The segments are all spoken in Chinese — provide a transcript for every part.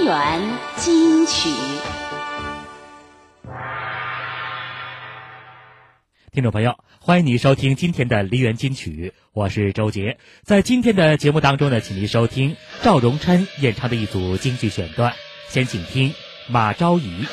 梨园金曲。听众朋友，欢迎你收听今天的梨园金曲，我是周杰。在今天的节目当中呢，请您收听赵荣琛演唱的一组京剧选段，先请听《马昭仪》。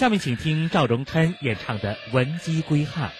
下面请听赵荣琛演唱的《闻鸡归汉》。